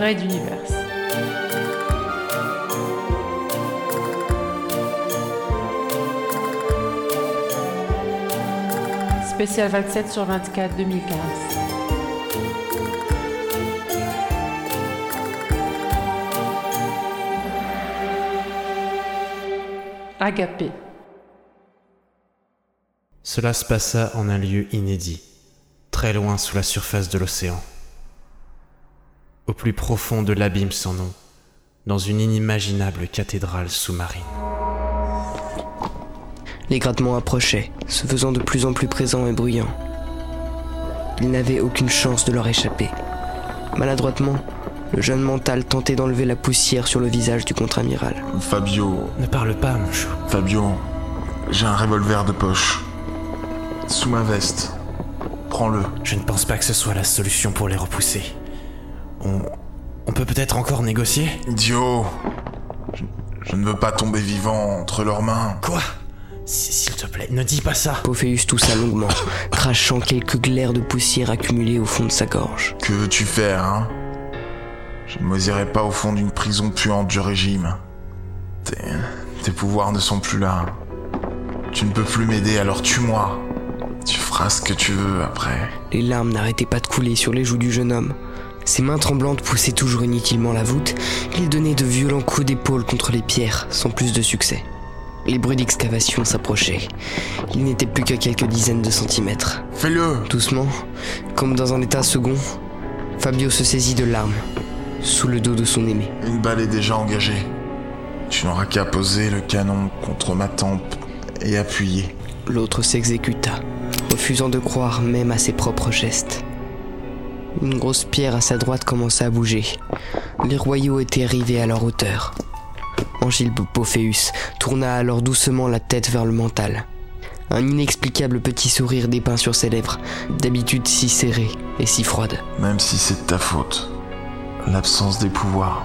D'univers. Spécial 27 sur 24 2015. Agapé. Cela se passa en un lieu inédit, très loin sous la surface de l'océan. Au plus profond de l'abîme sans nom, dans une inimaginable cathédrale sous-marine. Les grattements approchaient, se faisant de plus en plus présents et bruyants. Il n'avait aucune chance de leur échapper. Maladroitement, le jeune mental tentait d'enlever la poussière sur le visage du contre-amiral. Fabio, Ne parle pas, mon chou. Fabio, j'ai un revolver de poche. Sous ma veste. Prends-le. Je ne pense pas que ce soit la solution pour les repousser. On, on peut peut-être encore négocier Idiot. Je, je ne veux pas tomber vivant entre leurs mains. Quoi? S'il te plaît, ne dis pas ça. Pophéus toussa longuement, crachant quelques glaires de poussière accumulées au fond de sa gorge. Que veux-tu faire, hein? Je ne m'osirais pas au fond d'une prison puante du régime. Tes, tes pouvoirs ne sont plus là. Tu ne peux plus m'aider, alors tue-moi. Tu feras ce que tu veux après. Les larmes n'arrêtaient pas de couler sur les joues du jeune homme. Ses mains tremblantes poussaient toujours inutilement la voûte. Il donnait de violents coups d'épaule contre les pierres, sans plus de succès. Les bruits d'excavation s'approchaient. Il n'était plus qu'à quelques dizaines de centimètres. Fais-le Doucement, comme dans un état second, Fabio se saisit de l'arme, sous le dos de son aimé. Une balle est déjà engagée. Tu n'auras qu'à poser le canon contre ma tempe et appuyer. L'autre s'exécuta, refusant de croire même à ses propres gestes. Une grosse pierre à sa droite commença à bouger. Les royaux étaient arrivés à leur hauteur. Angile Pophéus tourna alors doucement la tête vers le mental. Un inexplicable petit sourire dépeint sur ses lèvres, d'habitude si serrées et si froides. Même si c'est de ta faute. L'absence des pouvoirs.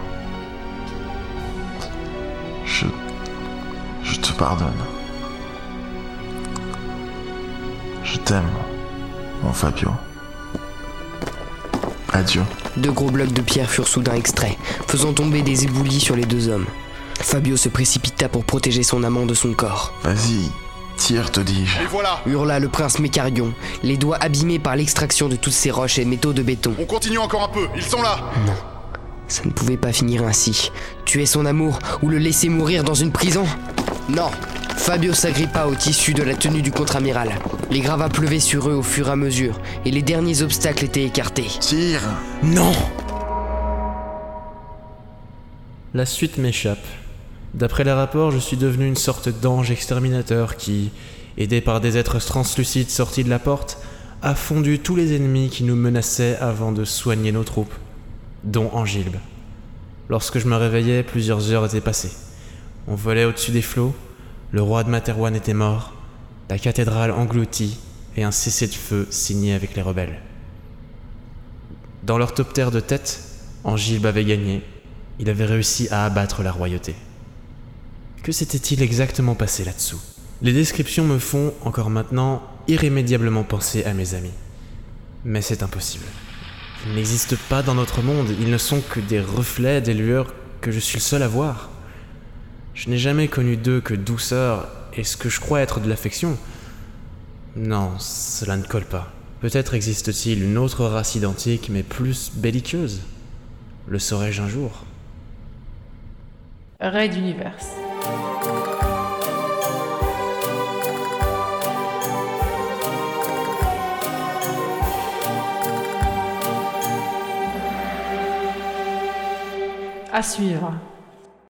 Je. Je te pardonne. Je t'aime, mon Fabio. Adieu. Deux gros blocs de pierre furent soudain extraits, faisant tomber des éboulis sur les deux hommes. Fabio se précipita pour protéger son amant de son corps. Vas-y, tire, te dis-je. Et voilà, Hurla le prince Mécarion, les doigts abîmés par l'extraction de toutes ces roches et métaux de béton. on continue encore un peu, ils sont là Ça ne pouvait pas finir ainsi. Tuer son amour ou le laisser mourir dans une prison? Non Fabio s'agrippa au tissu de la tenue du contre-amiral. Les gravats pleuvaient sur eux au fur et à mesure, et les derniers obstacles étaient écartés. Tire Non La suite m'échappe. D'après les rapports, je suis devenu une sorte d'ange exterminateur qui, aidé par des êtres translucides sortis de la porte, a fondu tous les ennemis qui nous menaçaient avant de soigner nos troupes, dont Angilbe. Lorsque je me réveillais, plusieurs heures étaient passées. On volait au-dessus des flots, le roi de Materwan était mort, la cathédrale engloutie et un cessez-le-feu signé avec les rebelles. Dans leur de tête, Angilbe avait gagné. Il avait réussi à abattre la royauté. Que s'était-il exactement passé là-dessous? Les descriptions me font, encore maintenant, irrémédiablement penser à mes amis. Mais c'est impossible. Ils n'existent pas dans notre monde, ils ne sont que des reflets, des lueurs que je suis le seul à voir. Je n'ai jamais connu d'eux que douceur et ce que je crois être de l'affection? Non, cela ne colle pas. Peut-être existe-t-il une autre race identique mais plus belliqueuse Le saurais-je un jour? Raid d'univers. À suivre.